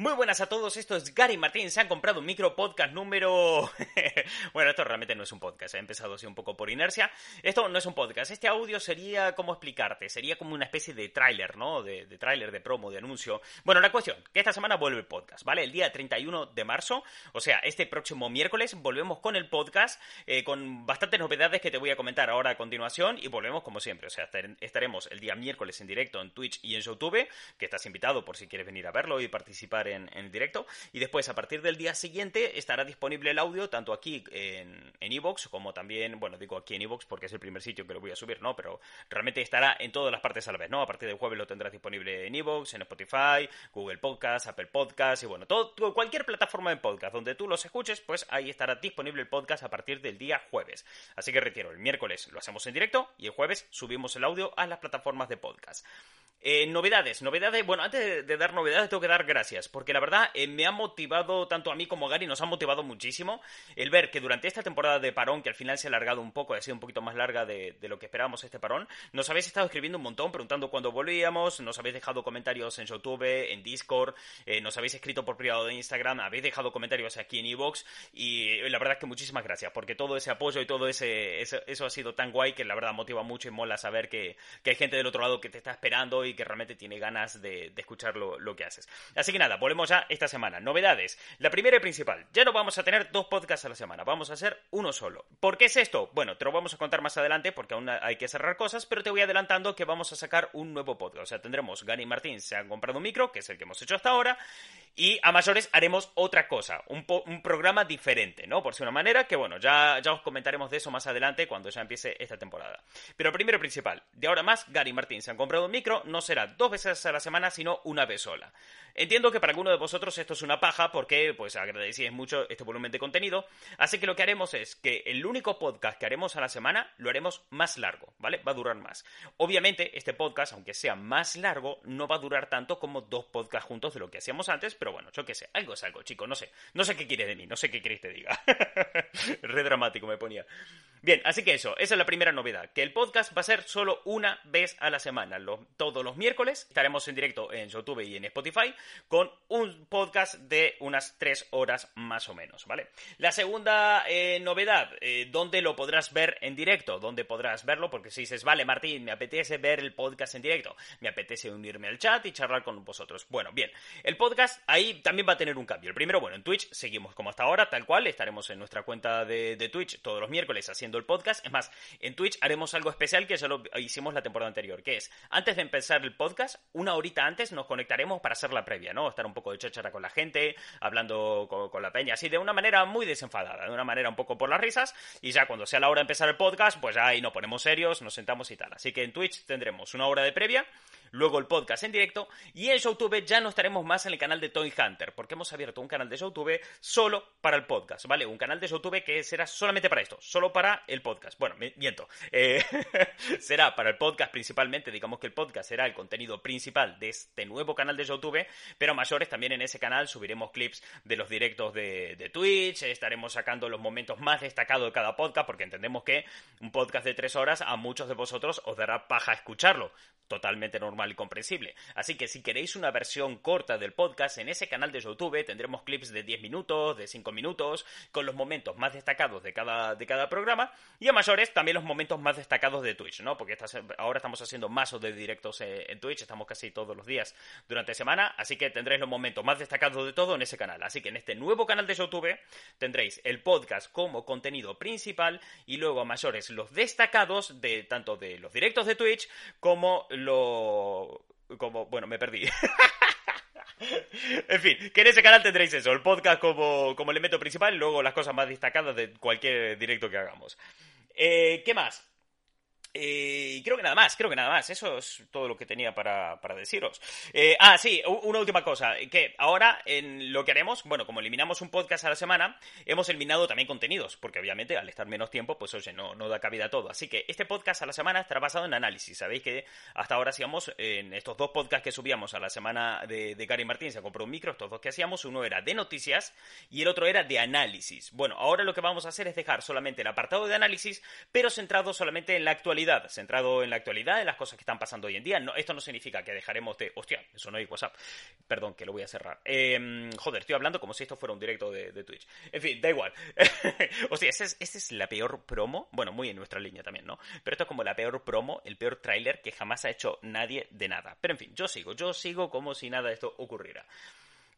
Muy buenas a todos, esto es Gary Martín. Se han comprado un micro podcast número. bueno, esto realmente no es un podcast, he empezado así un poco por inercia. Esto no es un podcast, este audio sería, ¿cómo explicarte? Sería como una especie de tráiler, ¿no? De, de tráiler, de promo, de anuncio. Bueno, la cuestión, que esta semana vuelve el podcast, ¿vale? El día 31 de marzo, o sea, este próximo miércoles, volvemos con el podcast, eh, con bastantes novedades que te voy a comentar ahora a continuación, y volvemos como siempre, o sea, estaremos el día miércoles en directo en Twitch y en YouTube, que estás invitado por si quieres venir a verlo y participar en, directo. Y después, a partir del día siguiente, estará disponible el audio tanto aquí en Evox como también, bueno, digo aquí en Evox porque es el primer sitio que lo voy a subir, ¿no? Pero realmente estará en todas las partes a la vez, ¿no? A partir del jueves lo tendrás disponible en Evox, en Spotify, Google Podcast, Apple Podcast y bueno, todo, cualquier plataforma de podcast donde tú los escuches, pues ahí estará disponible el podcast a partir del día jueves. Así que retiro, el miércoles lo hacemos en directo y el jueves subimos el audio a las plataformas de podcast. Eh, novedades, novedades. Bueno, antes de, dar novedades tengo que dar gracias, porque la verdad eh, me ha motivado tanto a mí como a Gary, nos ha motivado muchísimo el ver que durante esta temporada de parón, que al final se ha alargado un poco, ha sido un poquito más larga de, lo que esperábamos este parón, nos habéis estado escribiendo un montón, preguntando cuándo volvíamos, nos habéis dejado comentarios en YouTube, en Discord, eh, nos habéis escrito por privado de Instagram, habéis dejado comentarios aquí en Evox y la verdad es que muchísimas gracias, porque todo ese apoyo y todo ese eso, ha sido tan guay que la verdad motiva mucho y mola saber que, que hay gente del otro lado que te está esperando y que realmente tiene ganas de, escuchar lo, que haces. Así que nada, volvemos ya esta semana. Novedades. La primera y principal. Ya no vamos a tener dos podcasts a la semana, vamos a hacer uno solo. ¿Por qué es esto? Bueno, te lo vamos a contar más adelante porque aún hay que cerrar cosas, pero te voy adelantando que vamos a sacar un nuevo podcast. O sea, tendremos Gani y Martín se han comprado un micro, que es el que hemos hecho hasta ahora, y a mayores haremos otra cosa, un, programa diferente, ¿no? Por si una manera que, bueno, ya, ya os comentaremos de eso más adelante cuando ya empiece esta temporada. Pero primero principal, de ahora más, Gary y Martín se han comprado un micro, no será dos veces a la semana, sino una vez sola. Entiendo que para alguno de vosotros esto es una paja porque pues agradecéis mucho este volumen de contenido, así que lo que haremos es que el único podcast que haremos a la semana lo haremos más largo, ¿vale? Va a durar más. Obviamente este podcast, aunque sea más largo, no va a durar tanto como dos podcasts juntos de lo que hacíamos antes, pero bueno, yo qué sé, algo es algo, chicos, no sé, no sé qué quieres de mí, no sé qué queréis que te diga. Re dramático me ponía. Bien, así que eso, esa es la primera novedad, que el podcast va a ser solo una vez a la semana, todos los miércoles estaremos en directo en YouTube y en Spotify con un podcast de unas tres horas más o menos, ¿vale? La segunda eh, novedad, eh, ¿dónde lo podrás ver en directo? ¿Dónde podrás verlo? Porque si dices, vale, Martín, me apetece ver el podcast en directo, me apetece unirme al chat y charlar con vosotros. Bueno, bien, el podcast ahí también va a tener un cambio. El primero, bueno, en Twitch seguimos como hasta ahora, tal cual, estaremos en nuestra cuenta de, de Twitch todos los miércoles haciendo el podcast. Es más, en Twitch haremos algo especial que ya lo hicimos la temporada anterior, que es, antes de empezar el podcast, una horita antes nos conectaremos para hacer la previa, ¿no? Estar un poco de cháchara con la gente, hablando con, la peña, así de una manera muy desenfadada, de una manera un poco por las risas, y ya cuando sea la hora de empezar el podcast, pues ahí nos ponemos serios, nos sentamos y tal. Así que en Twitch tendremos una hora de previa luego el podcast en directo y en YouTube ya no estaremos más en el canal de Toy Hunter, porque hemos abierto un canal de YouTube solo para el podcast, ¿vale? Un canal de YouTube que será solamente para esto, solo para el podcast. Bueno, miento, eh, será para el podcast principalmente, digamos que el podcast será el contenido principal de este nuevo canal de YouTube, pero mayores también en ese canal subiremos clips de los directos de, de Twitch, estaremos sacando los momentos más destacados de cada podcast, porque entendemos que un podcast de tres horas a muchos de vosotros os dará paja escucharlo, totalmente normal y comprensible. Así que si queréis una versión corta del podcast, en ese canal de YouTube tendremos clips de 10 minutos, de 5 minutos, con los momentos más destacados de cada, de cada programa, y a mayores también los momentos más destacados de Twitch, ¿no? Porque ahora estamos haciendo más de directos en Twitch, estamos casi todos los días durante semana, así que tendréis los momentos más destacados de todo en ese canal. Así que en este nuevo canal de YouTube tendréis el podcast como contenido principal y luego a mayores los destacados de tanto de los directos de Twitch como los como... Bueno, me perdí. en fin, que en ese canal tendréis eso, el podcast como, como elemento principal y luego las cosas más destacadas de cualquier directo que hagamos. Eh, ¿Qué más? Eh, creo que nada más, creo que nada más. Eso es todo lo que tenía para, deciros. Eh, ah, sí, una última cosa. Que ahora en lo que haremos, bueno, como eliminamos un podcast a la semana, hemos eliminado también contenidos. Porque obviamente al estar menos tiempo, pues oye, no, da cabida a todo. Así que este podcast a la semana estará basado en análisis. Sabéis que hasta ahora hacíamos en estos dos podcasts que subíamos a la semana de, de Gary Martín, se compró un micro, estos dos que hacíamos, uno era de noticias y el otro era de análisis. Bueno, ahora lo que vamos a hacer es dejar solamente el apartado de análisis, pero centrado solamente en la actualidad actualidad, en la actualidad, en las cosas que están pasando hoy en día. No, esto no significa que dejaremos de... Hostia, eso no hay WhatsApp. Perdón, que lo voy a cerrar. Em, joder, estoy hablando como si esto fuera un directo de, Twitch. En fin, da igual. Hostia, esa es, es la peor promo. Bueno, muy en nuestra línea también, ¿no? Pero esto es como la peor promo, el peor tráiler que jamás ha hecho nadie de nada. Pero en fin, yo sigo, yo sigo como si nada de esto ocurriera.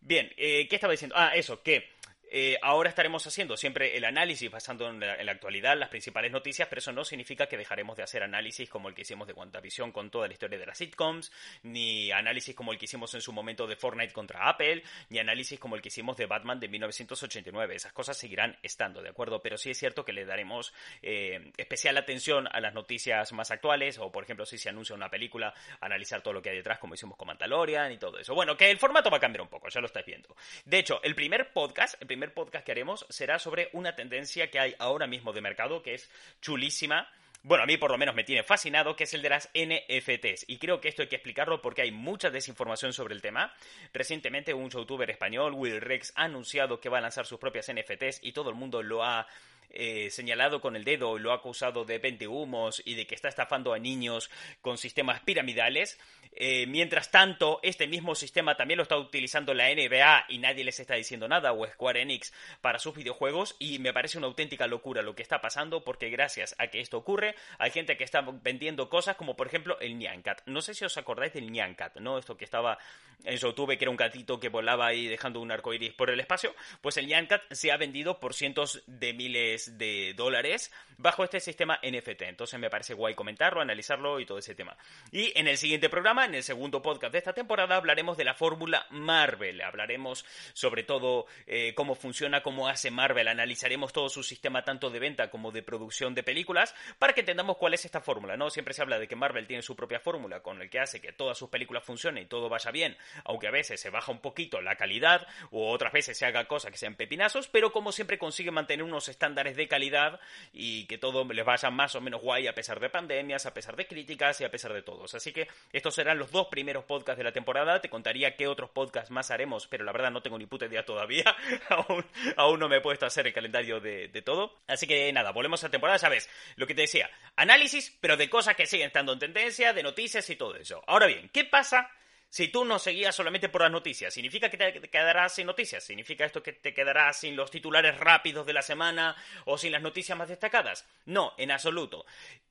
Bien, eh, ¿qué estaba diciendo? Ah, eso, que eh, ahora estaremos haciendo siempre el análisis basando en la, actualidad, las principales noticias, pero eso no significa que dejaremos de hacer análisis como el que hicimos de WandaVision con toda la historia de las sitcoms, ni análisis como el que hicimos en su momento de Fortnite contra Apple, ni análisis como el que hicimos de Batman de 1989. Esas cosas seguirán estando, ¿de acuerdo? Pero sí es cierto que le daremos eh, especial atención a las noticias más actuales, o por ejemplo, si se anuncia una película, analizar todo lo que hay detrás, como hicimos con Mandalorian y todo eso. Bueno, que el formato va a cambiar un poco, ya lo estáis viendo. De hecho, el primer podcast, el primer primer podcast que haremos será sobre una tendencia que hay ahora mismo de mercado que es chulísima. Bueno, a mí por lo menos me tiene fascinado, que es el de las NFTs. Y creo que esto hay que explicarlo porque hay mucha desinformación sobre el tema. Recientemente un youtuber español, Will Rex, ha anunciado que va a lanzar sus propias NFTs y todo el mundo lo ha eh, señalado con el dedo, lo ha acusado de vente humos y de que está estafando a niños con sistemas piramidales. Eh, mientras tanto, este mismo sistema también lo está utilizando la NBA y nadie les está diciendo nada, o Square Enix, para sus videojuegos. Y me parece una auténtica locura lo que está pasando, porque gracias a que esto ocurre, hay gente que está vendiendo cosas como, por ejemplo, el Nyancat. No sé si os acordáis del Nyancat, ¿no? Esto que estaba en YouTube, que era un gatito que volaba ahí dejando un arco iris por el espacio. Pues el Nyancat se ha vendido por cientos de miles de dólares bajo este sistema NFT. Entonces me parece guay comentarlo, analizarlo y todo ese tema. Y en el siguiente programa, en el segundo podcast de esta temporada, hablaremos de la fórmula Marvel. Hablaremos sobre todo eh, cómo funciona, cómo hace Marvel. Analizaremos todo su sistema tanto de venta como de producción de películas para que entendamos cuál es esta fórmula. ¿no? Siempre se habla de que Marvel tiene su propia fórmula con el que hace que todas sus películas funcionen y todo vaya bien, aunque a veces se baja un poquito la calidad o otras veces se haga cosas que sean pepinazos, pero como siempre consigue mantener unos estándares de calidad y que todo les vaya más o menos guay a pesar de pandemias, a pesar de críticas y a pesar de todos. Así que estos serán los dos primeros podcasts de la temporada. Te contaría qué otros podcasts más haremos, pero la verdad no tengo ni puta idea todavía. aún, no me he puesto a hacer el calendario de, de todo. Así que nada, volvemos a la temporada, ¿sabes? Lo que te decía, análisis, pero de cosas que siguen estando en tendencia, de noticias y todo eso. Ahora bien, ¿qué pasa? Si tú no seguías solamente por las noticias, ¿significa que te quedarás sin noticias? ¿Significa esto que te quedarás sin los titulares rápidos de la semana o sin las noticias más destacadas? No, en absoluto.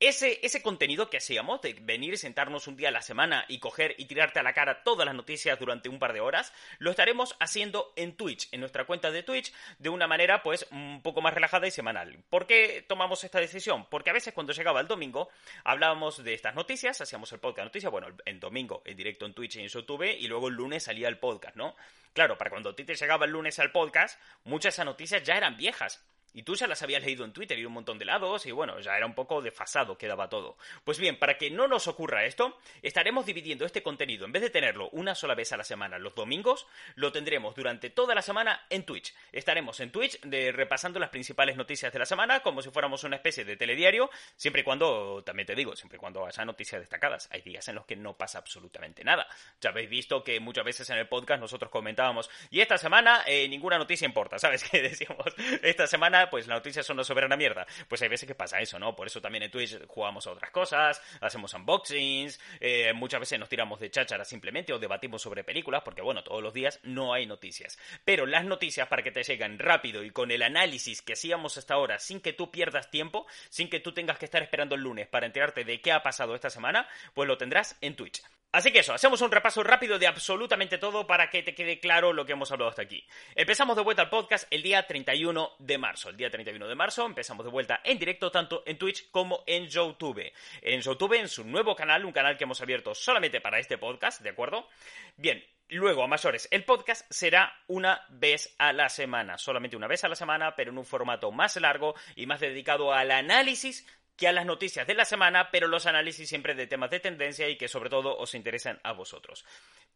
Ese, contenido que hacíamos de venir y sentarnos un día a la semana y coger y tirarte a la cara todas las noticias durante un par de horas, lo estaremos haciendo en Twitch, en nuestra cuenta de Twitch, de una manera pues un poco más relajada y semanal. ¿Por qué tomamos esta decisión? Porque a veces cuando llegaba el domingo hablábamos de estas noticias, hacíamos el podcast de noticias, bueno, en domingo en directo en Twitch en YouTube y luego el lunes salía el podcast, ¿no? Claro, para cuando a ti te llegaba el lunes al podcast, muchas de esas noticias ya eran viejas. Y tú ya las habías leído en Twitter y un montón de lados, y bueno, ya era un poco desfasado, quedaba todo. Pues bien, para que no nos ocurra esto, estaremos dividiendo este contenido, en vez de tenerlo una sola vez a la semana los domingos, lo tendremos durante toda la semana en Twitch. Estaremos en Twitch repasando las principales noticias de la semana, como si fuéramos una especie de telediario, siempre y cuando, también te digo, siempre y cuando haya noticias destacadas. Hay días en los que no pasa absolutamente nada. Ya habéis visto que muchas veces en el podcast nosotros comentábamos, y esta semana eh, ninguna noticia importa, ¿sabes? qué decíamos, esta semana pues las noticias son una soberana mierda. Pues hay veces que pasa eso, ¿no? Por eso también en Twitch jugamos a otras cosas, hacemos unboxings, eh, muchas veces nos tiramos de cháchara simplemente o debatimos sobre películas, porque bueno, todos los días no hay noticias. Pero las noticias para que te lleguen rápido y con el análisis que hacíamos hasta ahora, sin que tú pierdas tiempo, sin que tú tengas que estar esperando el lunes para enterarte de qué ha pasado esta semana, pues lo tendrás en Twitch. Así que eso, hacemos un repaso rápido de absolutamente todo para que te quede claro lo que hemos hablado hasta aquí. Empezamos de vuelta al podcast el día 31 de marzo. El día 31 de marzo empezamos de vuelta en directo tanto en Twitch como en YouTube. En YouTube, en su nuevo canal, un canal que hemos abierto solamente para este podcast, ¿de acuerdo? Bien, Luego, a mayores, el podcast será una vez a la semana, solamente una vez a la semana, pero en un formato más largo y más dedicado al análisis que a las noticias de la semana, pero los análisis siempre de temas de tendencia y que sobre todo os interesan a vosotros.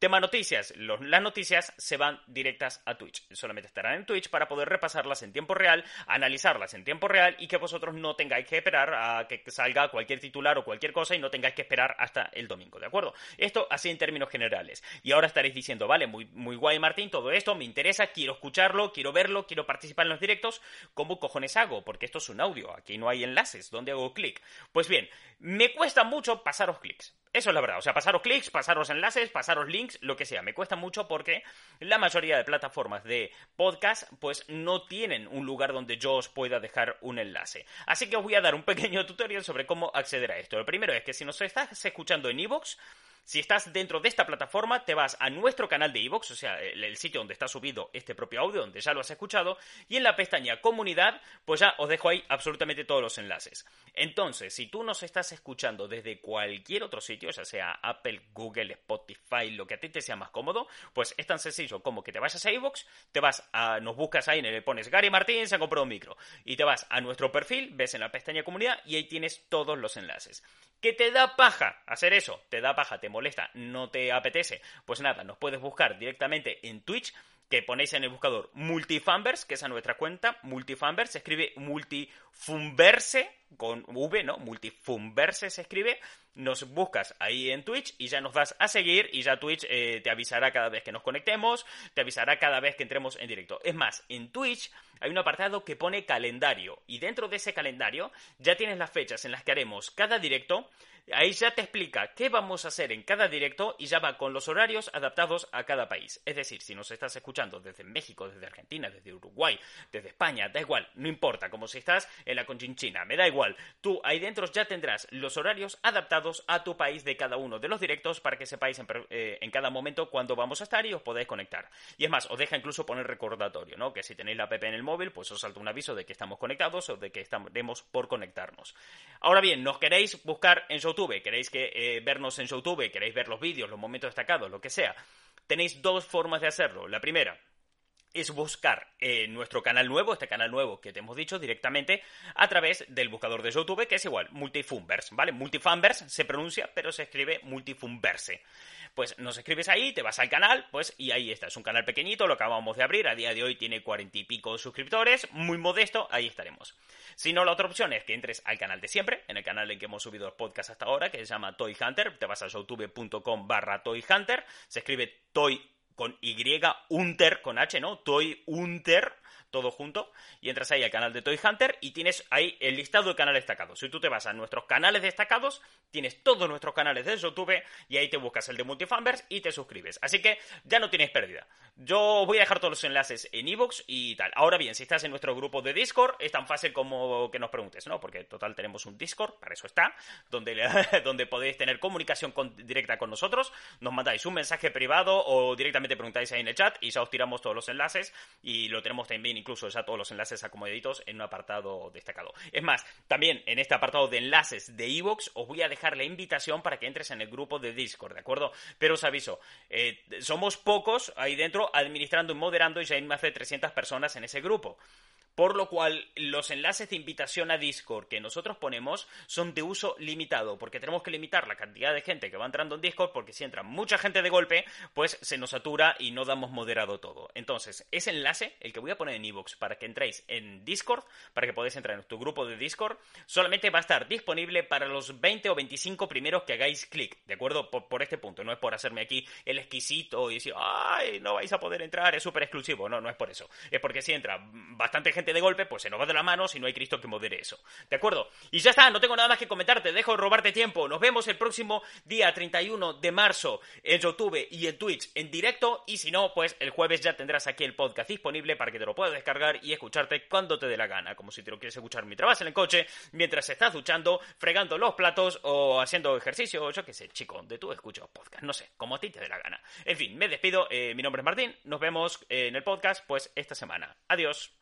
Tema noticias. las noticias se van directas a Twitch. Solamente estarán en Twitch para poder repasarlas en tiempo real, analizarlas en tiempo real y que vosotros no tengáis que esperar a que salga cualquier titular o cualquier cosa y no tengáis que esperar hasta el domingo, ¿de acuerdo? Esto así en términos generales. Y ahora estaréis diciendo, vale, muy, muy guay Martín, todo esto me interesa, quiero escucharlo, quiero verlo, quiero participar en los directos. ¿Cómo cojones hago? Porque esto es un audio, aquí no hay enlaces. ¿Dónde hago clic? Pues bien, me cuesta mucho pasaros clics. Eso es la verdad, o sea, pasaros clics, pasaros enlaces, pasaros links, lo que sea. Me cuesta mucho porque la mayoría de plataformas de podcast pues no tienen un lugar donde yo os pueda dejar un enlace. Así que os voy a dar un pequeño tutorial sobre cómo acceder a esto. Lo primero es que si nos estás escuchando en iVoox, si estás dentro de esta plataforma, te vas a nuestro canal de iVoox, o sea, el, sitio donde está subido este propio audio, donde ya lo has escuchado, y en la pestaña Comunidad, pues ya os dejo ahí absolutamente todos los enlaces. Entonces, si tú nos estás escuchando desde cualquier otro sitio, ya sea Apple, Google, Spotify, lo que a ti te sea más cómodo, pues es tan sencillo como que te vayas a iVoox, te vas a, nos buscas ahí, le pones Gary Martín, se ha comprado un micro, y te vas a nuestro perfil, ves en la pestaña Comunidad, y ahí tienes todos los enlaces. ¿Qué te da paja hacer eso? Te da paja, te molesta, no te apetece. Pues nada, nos puedes buscar directamente en Twitch, que ponéis en el buscador Multifambers, que es a nuestra cuenta, Multifambers, se escribe Multifumverse, con V, ¿no? Multifumverse se escribe, nos buscas ahí en Twitch y ya nos das a seguir y ya Twitch eh, te avisará cada vez que nos conectemos, te avisará cada vez que entremos en directo. Es más, en Twitch hay un apartado que pone calendario y dentro de ese calendario ya tienes las fechas en las que haremos cada directo Ahí ya te explica qué vamos a hacer en cada directo y ya va con los horarios adaptados a cada país. Es decir, si nos estás escuchando desde México, desde Argentina, desde Uruguay, desde España, da igual, no importa, como si estás en la Conchinchina, me da igual. Tú ahí dentro ya tendrás los horarios adaptados a tu país de cada uno de los directos para que sepáis en, eh, en cada momento cuándo vamos a estar y os podáis conectar. Y es más, os deja incluso poner recordatorio, ¿no? Que si tenéis la app en el móvil, pues os salta un aviso de que estamos conectados o de que estaremos por conectarnos. Ahora bien, nos queréis buscar en YouTube queréis que, eh, vernos en YouTube, queréis ver los vídeos, los momentos destacados, lo que sea, tenéis dos formas de hacerlo. La primera, es buscar eh, nuestro canal nuevo, este canal nuevo que te hemos dicho directamente a través del buscador de YouTube, que es igual, Multifunverse, ¿vale? Multifunverse se pronuncia, pero se escribe Multifunverse. Pues nos escribes ahí, te vas al canal, pues y ahí está, es un canal pequeñito, lo acabamos de abrir, a día de hoy tiene cuarenta y pico suscriptores, muy modesto, ahí estaremos. Si no, la otra opción es que entres al canal de siempre, en el canal en que hemos subido los podcasts hasta ahora, que se llama Toy Hunter, te vas a youtube.com barra Toy Hunter, se escribe Toy con Y, Hunter con H, ¿no? Toy Hunter todo junto, y entras ahí al canal de Toy Hunter y tienes ahí el listado de canales destacados. Si tú te vas a nuestros canales destacados, tienes todos nuestros canales de YouTube y ahí te buscas el de Multifambers y te suscribes. Así que ya no tienes pérdida. Yo voy a dejar todos los enlaces en iVoox y tal. Ahora bien, si estás en nuestro grupo de Discord, es tan fácil como que nos preguntes, ¿no? Porque total tenemos un Discord, para eso está, donde, donde podéis tener comunicación directa con nosotros. Nos mandáis un mensaje privado o directamente preguntáis ahí en el chat y ya os tiramos todos los enlaces y lo tenemos también incluso ya todos los enlaces acomodaditos en un apartado destacado. Es más, también en este apartado de enlaces de iVoox os voy a dejar la invitación para que entres en el grupo de Discord, ¿de acuerdo? Pero os aviso, eh, somos pocos ahí dentro administrando y moderando y ya hay más de 300 personas en ese grupo. Por lo cual, los enlaces de invitación a Discord que nosotros ponemos son de uso limitado, porque tenemos que limitar la cantidad de gente que va entrando en Discord, porque si entra mucha gente de golpe, pues se nos satura y no damos moderado todo. Entonces, ese enlace, el que voy a poner en iVoox para que entréis en Discord, para que podáis entrar en tu grupo de Discord, solamente va a estar disponible para los 20 o 25 primeros que hagáis clic, ¿de acuerdo? Por, por este punto, no es por hacerme aquí el exquisito y decir, ay, no vais a poder entrar, es súper exclusivo. No, no es por eso. Es porque si entra bastante gente de golpe, pues se nos va de la mano si no hay Cristo que modere eso. ¿De acuerdo? Y ya está, no tengo nada más que comentarte, dejo de robarte tiempo. Nos vemos el próximo día 31 de marzo en YouTube y en Twitch en directo. Y si no, pues el jueves ya tendrás aquí el podcast disponible para que te lo puedas descargar y escucharte cuando te dé la gana. Como si te lo quieres escuchar mientras vas en el coche, mientras estás duchando, fregando los platos o haciendo ejercicio, o yo qué sé, chico, de tú escuchas podcast. No sé, como a ti te dé la gana. En fin, me despido. Eh, mi nombre es Martín. Nos vemos en el podcast, pues esta semana. Adiós.